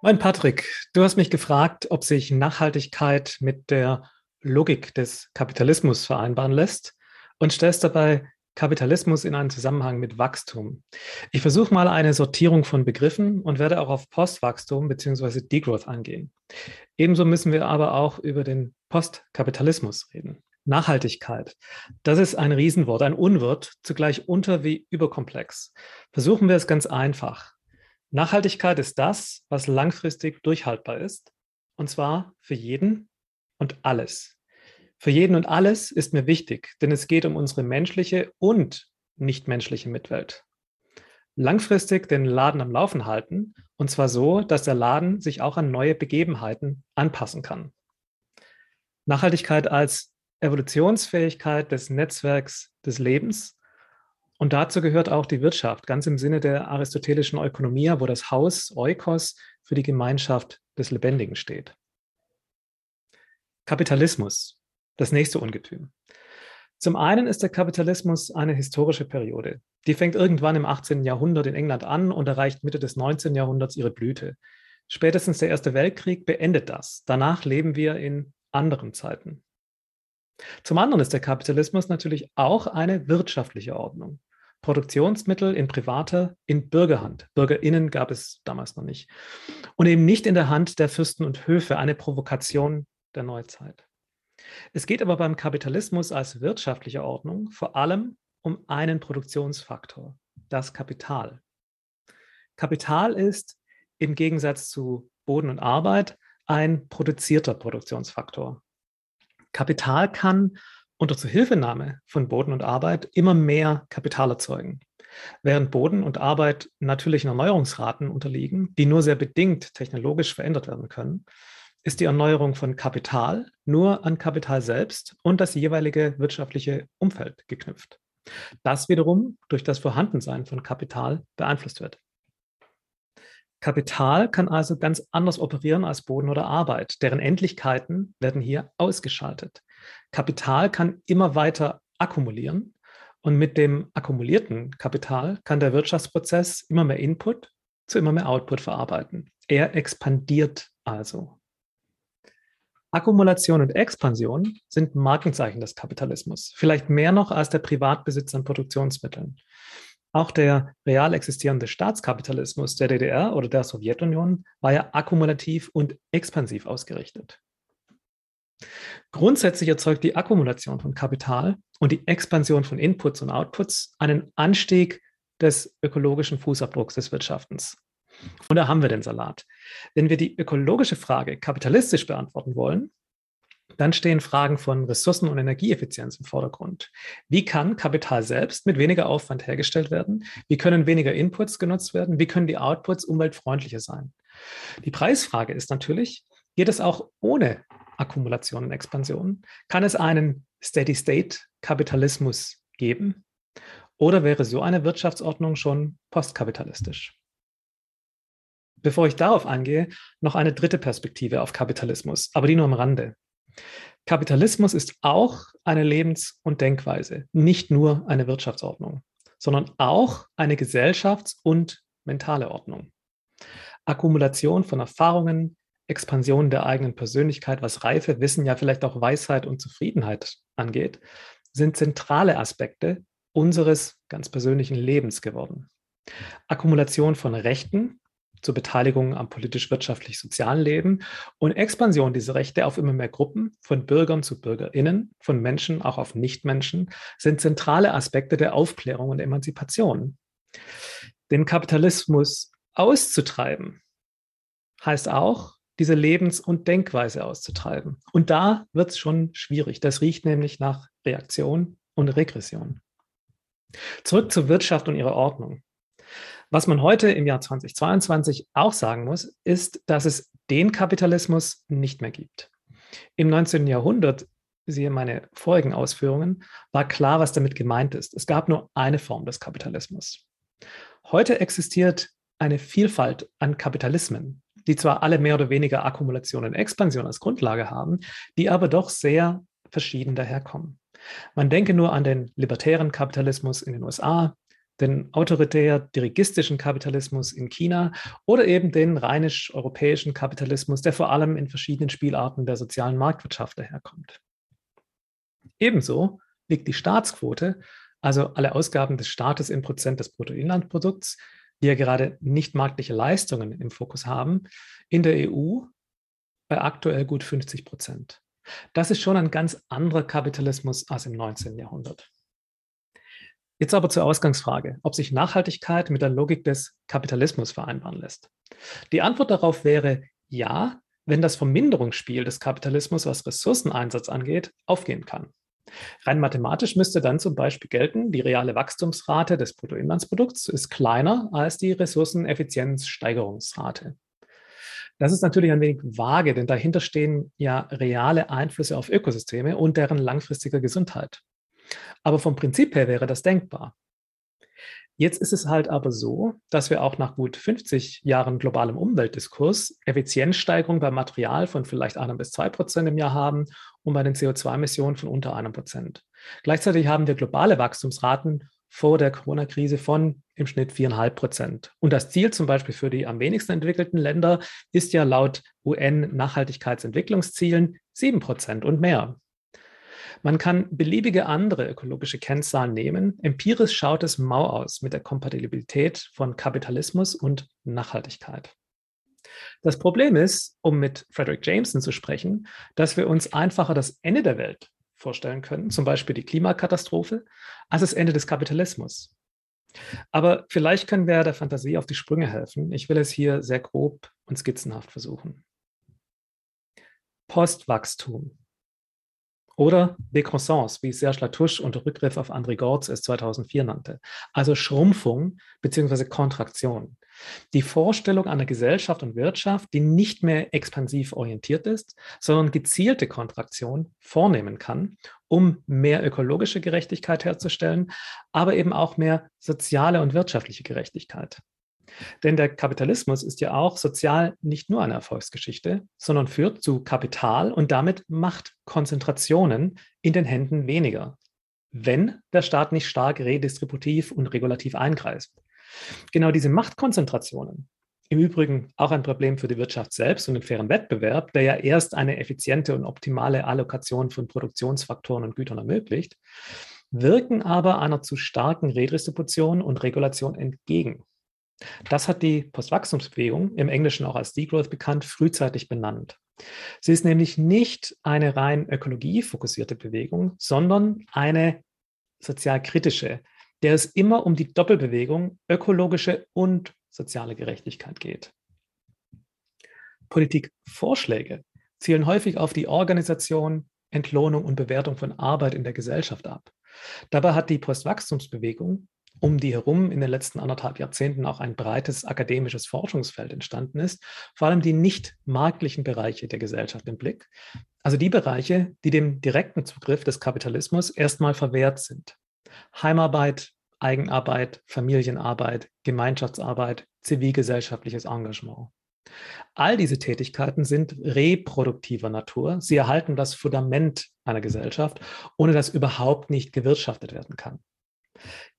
Mein Patrick, du hast mich gefragt, ob sich Nachhaltigkeit mit der Logik des Kapitalismus vereinbaren lässt und stellst dabei Kapitalismus in einen Zusammenhang mit Wachstum. Ich versuche mal eine Sortierung von Begriffen und werde auch auf Postwachstum bzw. Degrowth eingehen. Ebenso müssen wir aber auch über den Postkapitalismus reden. Nachhaltigkeit. Das ist ein Riesenwort, ein Unwort, zugleich unter- wie überkomplex. Versuchen wir es ganz einfach. Nachhaltigkeit ist das, was langfristig durchhaltbar ist, und zwar für jeden und alles. Für jeden und alles ist mir wichtig, denn es geht um unsere menschliche und nichtmenschliche Mitwelt. Langfristig den Laden am Laufen halten, und zwar so, dass der Laden sich auch an neue Begebenheiten anpassen kann. Nachhaltigkeit als Evolutionsfähigkeit des Netzwerks des Lebens und dazu gehört auch die Wirtschaft, ganz im Sinne der aristotelischen Ökonomie, wo das Haus Oikos für die Gemeinschaft des Lebendigen steht. Kapitalismus, das nächste Ungetüm. Zum einen ist der Kapitalismus eine historische Periode. Die fängt irgendwann im 18. Jahrhundert in England an und erreicht Mitte des 19. Jahrhunderts ihre Blüte. Spätestens der Erste Weltkrieg beendet das. Danach leben wir in anderen Zeiten. Zum anderen ist der Kapitalismus natürlich auch eine wirtschaftliche Ordnung. Produktionsmittel in privater, in Bürgerhand. BürgerInnen gab es damals noch nicht. Und eben nicht in der Hand der Fürsten und Höfe, eine Provokation der Neuzeit. Es geht aber beim Kapitalismus als wirtschaftliche Ordnung vor allem um einen Produktionsfaktor, das Kapital. Kapital ist im Gegensatz zu Boden und Arbeit ein produzierter Produktionsfaktor. Kapital kann unter Zuhilfenahme von Boden und Arbeit immer mehr Kapital erzeugen. Während Boden und Arbeit natürlichen Erneuerungsraten unterliegen, die nur sehr bedingt technologisch verändert werden können, ist die Erneuerung von Kapital nur an Kapital selbst und das jeweilige wirtschaftliche Umfeld geknüpft. Das wiederum durch das Vorhandensein von Kapital beeinflusst wird. Kapital kann also ganz anders operieren als Boden oder Arbeit. Deren Endlichkeiten werden hier ausgeschaltet. Kapital kann immer weiter akkumulieren und mit dem akkumulierten Kapital kann der Wirtschaftsprozess immer mehr Input zu immer mehr Output verarbeiten. Er expandiert also. Akkumulation und Expansion sind Markenzeichen des Kapitalismus, vielleicht mehr noch als der Privatbesitz an Produktionsmitteln. Auch der real existierende Staatskapitalismus der DDR oder der Sowjetunion war ja akkumulativ und expansiv ausgerichtet. Grundsätzlich erzeugt die Akkumulation von Kapital und die Expansion von Inputs und Outputs einen Anstieg des ökologischen Fußabdrucks des Wirtschaftens. Und da haben wir den Salat. Wenn wir die ökologische Frage kapitalistisch beantworten wollen, dann stehen Fragen von Ressourcen- und Energieeffizienz im Vordergrund. Wie kann Kapital selbst mit weniger Aufwand hergestellt werden? Wie können weniger Inputs genutzt werden? Wie können die Outputs umweltfreundlicher sein? Die Preisfrage ist natürlich, geht es auch ohne Akkumulation und Expansion? Kann es einen Steady-State-Kapitalismus geben? Oder wäre so eine Wirtschaftsordnung schon postkapitalistisch? Bevor ich darauf eingehe, noch eine dritte Perspektive auf Kapitalismus, aber die nur am Rande. Kapitalismus ist auch eine Lebens- und Denkweise, nicht nur eine Wirtschaftsordnung, sondern auch eine Gesellschafts- und mentale Ordnung. Akkumulation von Erfahrungen, Expansion der eigenen Persönlichkeit, was Reife, Wissen, ja vielleicht auch Weisheit und Zufriedenheit angeht, sind zentrale Aspekte unseres ganz persönlichen Lebens geworden. Akkumulation von Rechten zur Beteiligung am politisch-wirtschaftlich-sozialen Leben und Expansion dieser Rechte auf immer mehr Gruppen, von Bürgern zu Bürgerinnen, von Menschen auch auf Nichtmenschen, sind zentrale Aspekte der Aufklärung und Emanzipation. Den Kapitalismus auszutreiben heißt auch, diese Lebens- und Denkweise auszutreiben. Und da wird es schon schwierig. Das riecht nämlich nach Reaktion und Regression. Zurück zur Wirtschaft und ihrer Ordnung. Was man heute im Jahr 2022 auch sagen muss, ist, dass es den Kapitalismus nicht mehr gibt. Im 19. Jahrhundert, siehe meine vorigen Ausführungen, war klar, was damit gemeint ist. Es gab nur eine Form des Kapitalismus. Heute existiert eine Vielfalt an Kapitalismen, die zwar alle mehr oder weniger Akkumulation und Expansion als Grundlage haben, die aber doch sehr verschieden daherkommen. Man denke nur an den libertären Kapitalismus in den USA, den autoritär-dirigistischen Kapitalismus in China oder eben den rheinisch-europäischen Kapitalismus, der vor allem in verschiedenen Spielarten der sozialen Marktwirtschaft daherkommt. Ebenso liegt die Staatsquote, also alle Ausgaben des Staates in Prozent des Bruttoinlandprodukts, die ja gerade nicht marktliche Leistungen im Fokus haben, in der EU bei aktuell gut 50 Prozent. Das ist schon ein ganz anderer Kapitalismus als im 19. Jahrhundert. Jetzt aber zur Ausgangsfrage, ob sich Nachhaltigkeit mit der Logik des Kapitalismus vereinbaren lässt. Die Antwort darauf wäre ja, wenn das Verminderungsspiel des Kapitalismus, was Ressourceneinsatz angeht, aufgehen kann. Rein mathematisch müsste dann zum Beispiel gelten, die reale Wachstumsrate des Bruttoinlandsprodukts ist kleiner als die Ressourceneffizienzsteigerungsrate. Das ist natürlich ein wenig vage, denn dahinter stehen ja reale Einflüsse auf Ökosysteme und deren langfristige Gesundheit. Aber vom Prinzip her wäre das denkbar. Jetzt ist es halt aber so, dass wir auch nach gut 50 Jahren globalem Umweltdiskurs Effizienzsteigerung beim Material von vielleicht einem bis zwei Prozent im Jahr haben und bei den CO2-Emissionen von unter einem Prozent. Gleichzeitig haben wir globale Wachstumsraten vor der Corona-Krise von im Schnitt viereinhalb Prozent. Und das Ziel zum Beispiel für die am wenigsten entwickelten Länder ist ja laut UN-Nachhaltigkeitsentwicklungszielen sieben Prozent und mehr. Man kann beliebige andere ökologische Kennzahlen nehmen. Empirisch schaut es mau aus mit der Kompatibilität von Kapitalismus und Nachhaltigkeit. Das Problem ist, um mit Frederick Jameson zu sprechen, dass wir uns einfacher das Ende der Welt vorstellen können, zum Beispiel die Klimakatastrophe, als das Ende des Kapitalismus. Aber vielleicht können wir der Fantasie auf die Sprünge helfen. Ich will es hier sehr grob und skizzenhaft versuchen. Postwachstum oder Décroissance, wie Serge Latouche unter Rückgriff auf André Gortz es 2004 nannte. Also Schrumpfung bzw. Kontraktion. Die Vorstellung einer Gesellschaft und Wirtschaft, die nicht mehr expansiv orientiert ist, sondern gezielte Kontraktion vornehmen kann, um mehr ökologische Gerechtigkeit herzustellen, aber eben auch mehr soziale und wirtschaftliche Gerechtigkeit. Denn der Kapitalismus ist ja auch sozial nicht nur eine Erfolgsgeschichte, sondern führt zu Kapital und damit Machtkonzentrationen in den Händen weniger, wenn der Staat nicht stark redistributiv und regulativ eingreift. Genau diese Machtkonzentrationen, im Übrigen auch ein Problem für die Wirtschaft selbst und den fairen Wettbewerb, der ja erst eine effiziente und optimale Allokation von Produktionsfaktoren und Gütern ermöglicht, wirken aber einer zu starken Redistribution und Regulation entgegen. Das hat die Postwachstumsbewegung, im Englischen auch als Degrowth bekannt, frühzeitig benannt. Sie ist nämlich nicht eine rein ökologiefokussierte Bewegung, sondern eine sozialkritische, der es immer um die Doppelbewegung ökologische und soziale Gerechtigkeit geht. Politikvorschläge zielen häufig auf die Organisation, Entlohnung und Bewertung von Arbeit in der Gesellschaft ab. Dabei hat die Postwachstumsbewegung um die herum in den letzten anderthalb Jahrzehnten auch ein breites akademisches Forschungsfeld entstanden ist, vor allem die nicht marktlichen Bereiche der Gesellschaft im Blick, also die Bereiche, die dem direkten Zugriff des Kapitalismus erstmal verwehrt sind. Heimarbeit, Eigenarbeit, Familienarbeit, Gemeinschaftsarbeit, zivilgesellschaftliches Engagement. All diese Tätigkeiten sind reproduktiver Natur. Sie erhalten das Fundament einer Gesellschaft, ohne dass überhaupt nicht gewirtschaftet werden kann.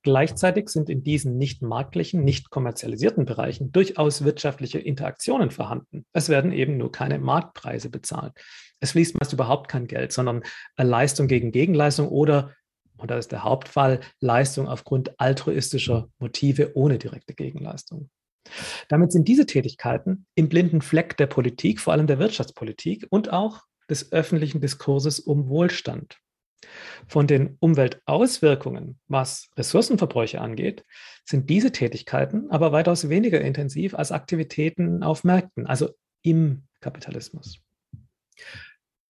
Gleichzeitig sind in diesen nicht marktlichen, nicht kommerzialisierten Bereichen durchaus wirtschaftliche Interaktionen vorhanden. Es werden eben nur keine Marktpreise bezahlt. Es fließt meist überhaupt kein Geld, sondern Leistung gegen Gegenleistung oder, und das ist der Hauptfall, Leistung aufgrund altruistischer Motive ohne direkte Gegenleistung. Damit sind diese Tätigkeiten im blinden Fleck der Politik, vor allem der Wirtschaftspolitik und auch des öffentlichen Diskurses um Wohlstand. Von den Umweltauswirkungen, was Ressourcenverbräuche angeht, sind diese Tätigkeiten aber weitaus weniger intensiv als Aktivitäten auf Märkten, also im Kapitalismus.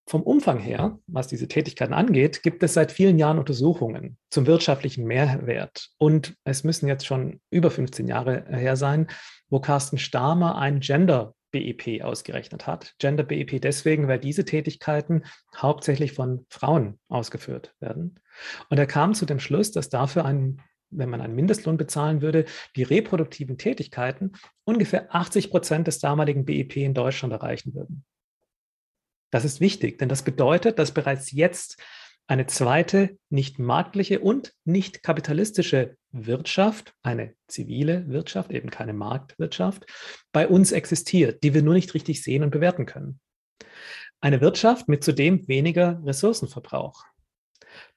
Vom Umfang her, was diese Tätigkeiten angeht, gibt es seit vielen Jahren Untersuchungen zum wirtschaftlichen Mehrwert. Und es müssen jetzt schon über 15 Jahre her sein, wo Carsten Stamer ein Gender BIP ausgerechnet hat. Gender BIP deswegen, weil diese Tätigkeiten hauptsächlich von Frauen ausgeführt werden. Und er kam zu dem Schluss, dass dafür ein wenn man einen Mindestlohn bezahlen würde, die reproduktiven Tätigkeiten ungefähr 80 Prozent des damaligen BIP in Deutschland erreichen würden. Das ist wichtig, denn das bedeutet, dass bereits jetzt eine zweite, nicht marktliche und nicht kapitalistische Wirtschaft, eine zivile Wirtschaft, eben keine Marktwirtschaft, bei uns existiert, die wir nur nicht richtig sehen und bewerten können. Eine Wirtschaft mit zudem weniger Ressourcenverbrauch.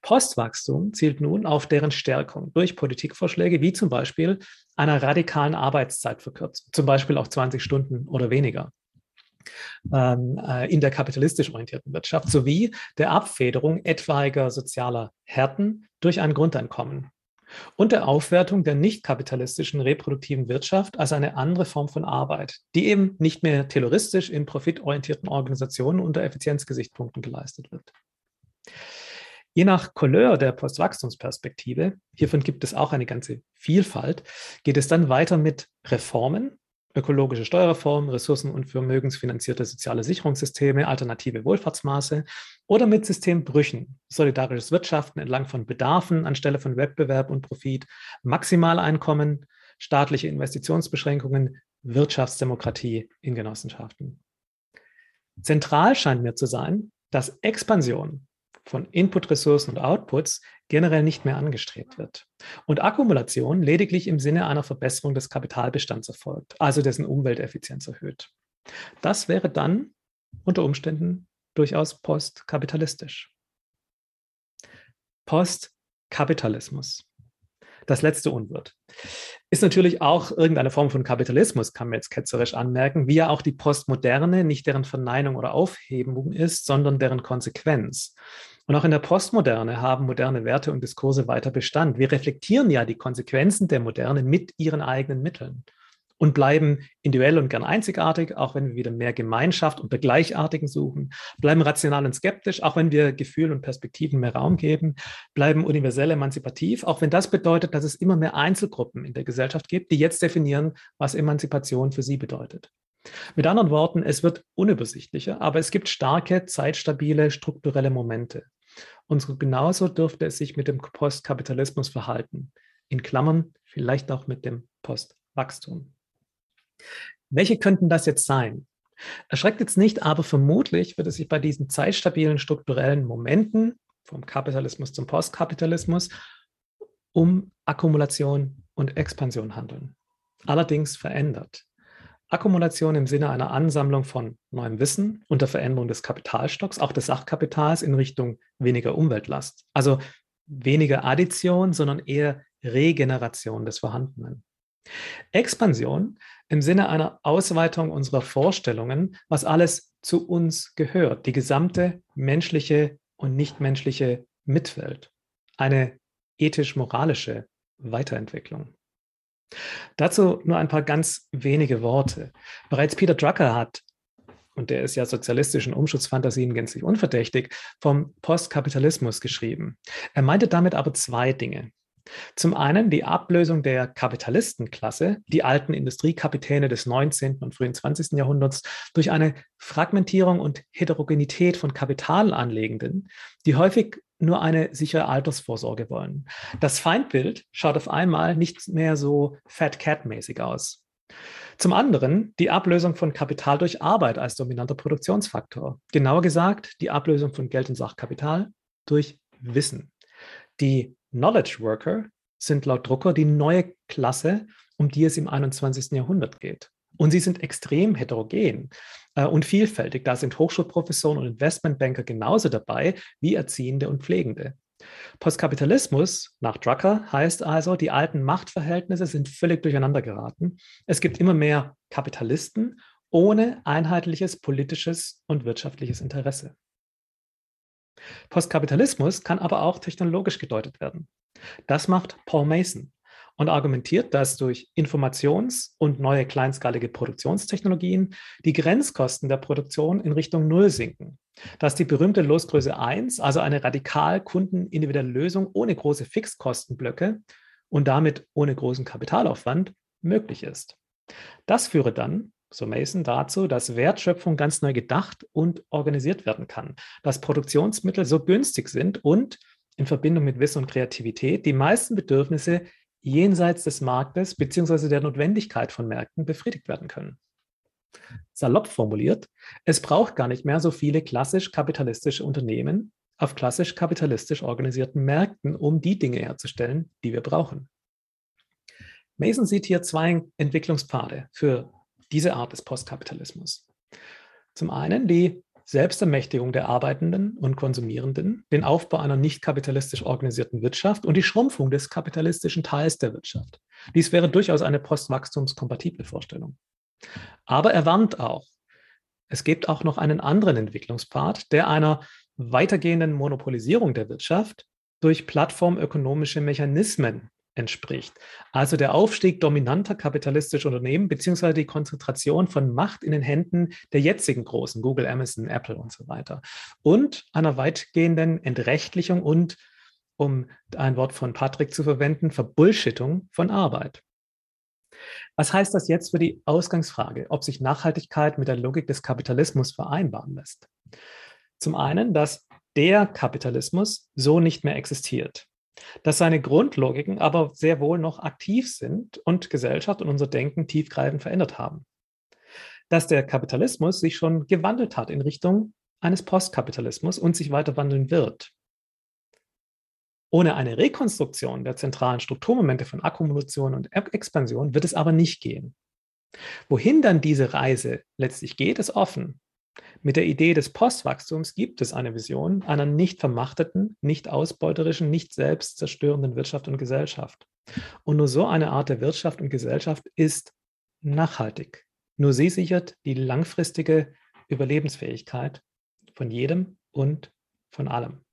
Postwachstum zielt nun auf deren Stärkung durch Politikvorschläge wie zum Beispiel einer radikalen Arbeitszeitverkürzung, zum Beispiel auf 20 Stunden oder weniger ähm, äh, in der kapitalistisch orientierten Wirtschaft sowie der Abfederung etwaiger sozialer Härten durch ein Grundeinkommen und der Aufwertung der nicht kapitalistischen reproduktiven Wirtschaft als eine andere Form von Arbeit, die eben nicht mehr terroristisch in profitorientierten Organisationen unter Effizienzgesichtspunkten geleistet wird. Je nach Couleur der Postwachstumsperspektive, hiervon gibt es auch eine ganze Vielfalt, geht es dann weiter mit Reformen, ökologische Steuerreformen, ressourcen- und vermögensfinanzierte soziale Sicherungssysteme, alternative Wohlfahrtsmaße oder mit Systembrüchen, solidarisches Wirtschaften entlang von Bedarfen anstelle von Wettbewerb und Profit, Maximaleinkommen, staatliche Investitionsbeschränkungen, Wirtschaftsdemokratie in Genossenschaften. Zentral scheint mir zu sein, dass Expansion von Input-Ressourcen und Outputs generell nicht mehr angestrebt wird. Und Akkumulation lediglich im Sinne einer Verbesserung des Kapitalbestands erfolgt, also dessen Umwelteffizienz erhöht. Das wäre dann unter Umständen durchaus postkapitalistisch. Postkapitalismus. Das letzte Unwort. Ist natürlich auch irgendeine Form von Kapitalismus, kann man jetzt ketzerisch anmerken, wie ja auch die Postmoderne nicht deren Verneinung oder Aufhebung ist, sondern deren Konsequenz. Und auch in der Postmoderne haben moderne Werte und Diskurse weiter Bestand. Wir reflektieren ja die Konsequenzen der Moderne mit ihren eigenen Mitteln und bleiben individuell und gern einzigartig, auch wenn wir wieder mehr Gemeinschaft unter Gleichartigen suchen, bleiben rational und skeptisch, auch wenn wir Gefühlen und Perspektiven mehr Raum geben, bleiben universell emanzipativ, auch wenn das bedeutet, dass es immer mehr Einzelgruppen in der Gesellschaft gibt, die jetzt definieren, was Emanzipation für sie bedeutet. Mit anderen Worten, es wird unübersichtlicher, aber es gibt starke, zeitstabile, strukturelle Momente. Und so genauso dürfte es sich mit dem Postkapitalismus verhalten. In Klammern vielleicht auch mit dem Postwachstum. Welche könnten das jetzt sein? Erschreckt jetzt nicht, aber vermutlich wird es sich bei diesen zeitstabilen strukturellen Momenten vom Kapitalismus zum Postkapitalismus um Akkumulation und Expansion handeln. Allerdings verändert. Akkumulation im Sinne einer Ansammlung von neuem Wissen und der Veränderung des Kapitalstocks, auch des Sachkapitals in Richtung weniger Umweltlast. Also weniger Addition, sondern eher Regeneration des Vorhandenen. Expansion im Sinne einer Ausweitung unserer Vorstellungen, was alles zu uns gehört, die gesamte menschliche und nichtmenschliche Mitwelt. Eine ethisch-moralische Weiterentwicklung. Dazu nur ein paar ganz wenige Worte. Bereits Peter Drucker hat, und der ist ja sozialistischen Umschutzfantasien gänzlich unverdächtig, vom Postkapitalismus geschrieben. Er meinte damit aber zwei Dinge. Zum einen die Ablösung der Kapitalistenklasse, die alten Industriekapitäne des 19. und frühen 20. Jahrhunderts, durch eine Fragmentierung und Heterogenität von Kapitalanlegenden, die häufig nur eine sichere Altersvorsorge wollen. Das Feindbild schaut auf einmal nicht mehr so Fat Cat-mäßig aus. Zum anderen die Ablösung von Kapital durch Arbeit als dominanter Produktionsfaktor. Genauer gesagt, die Ablösung von Geld und Sachkapital durch Wissen. Die Knowledge Worker sind laut Drucker die neue Klasse, um die es im 21. Jahrhundert geht. Und sie sind extrem heterogen äh, und vielfältig. Da sind Hochschulprofessoren und Investmentbanker genauso dabei wie Erziehende und Pflegende. Postkapitalismus nach Drucker heißt also, die alten Machtverhältnisse sind völlig durcheinander geraten. Es gibt immer mehr Kapitalisten ohne einheitliches politisches und wirtschaftliches Interesse. Postkapitalismus kann aber auch technologisch gedeutet werden. Das macht Paul Mason und argumentiert, dass durch Informations- und neue kleinskalige Produktionstechnologien die Grenzkosten der Produktion in Richtung Null sinken. Dass die berühmte Losgröße 1, also eine radikal kundenindividuelle Lösung ohne große Fixkostenblöcke und damit ohne großen Kapitalaufwand möglich ist. Das führe dann so Mason dazu, dass Wertschöpfung ganz neu gedacht und organisiert werden kann, dass Produktionsmittel so günstig sind und in Verbindung mit Wissen und Kreativität die meisten Bedürfnisse jenseits des Marktes bzw. der Notwendigkeit von Märkten befriedigt werden können. Salopp formuliert, es braucht gar nicht mehr so viele klassisch kapitalistische Unternehmen, auf klassisch kapitalistisch organisierten Märkten, um die Dinge herzustellen, die wir brauchen. Mason sieht hier zwei Entwicklungspfade für diese Art des Postkapitalismus. Zum einen die Selbstermächtigung der Arbeitenden und Konsumierenden, den Aufbau einer nicht kapitalistisch organisierten Wirtschaft und die Schrumpfung des kapitalistischen Teils der Wirtschaft. Dies wäre durchaus eine postwachstumskompatible Vorstellung. Aber er warnt auch, es gibt auch noch einen anderen Entwicklungspfad, der einer weitergehenden Monopolisierung der Wirtschaft durch plattformökonomische Mechanismen entspricht. Also der Aufstieg dominanter kapitalistischer Unternehmen beziehungsweise die Konzentration von Macht in den Händen der jetzigen großen, Google, Amazon, Apple und so weiter. Und einer weitgehenden Entrechtlichung und, um ein Wort von Patrick zu verwenden, Verbullshittung von Arbeit. Was heißt das jetzt für die Ausgangsfrage, ob sich Nachhaltigkeit mit der Logik des Kapitalismus vereinbaren lässt? Zum einen, dass der Kapitalismus so nicht mehr existiert dass seine Grundlogiken aber sehr wohl noch aktiv sind und Gesellschaft und unser Denken tiefgreifend verändert haben. Dass der Kapitalismus sich schon gewandelt hat in Richtung eines Postkapitalismus und sich weiter wandeln wird. Ohne eine Rekonstruktion der zentralen Strukturmomente von Akkumulation und Expansion wird es aber nicht gehen. Wohin dann diese Reise letztlich geht, ist offen. Mit der Idee des Postwachstums gibt es eine Vision einer nicht vermachteten, nicht ausbeuterischen, nicht selbstzerstörenden Wirtschaft und Gesellschaft. Und nur so eine Art der Wirtschaft und Gesellschaft ist nachhaltig. Nur sie sichert die langfristige Überlebensfähigkeit von jedem und von allem.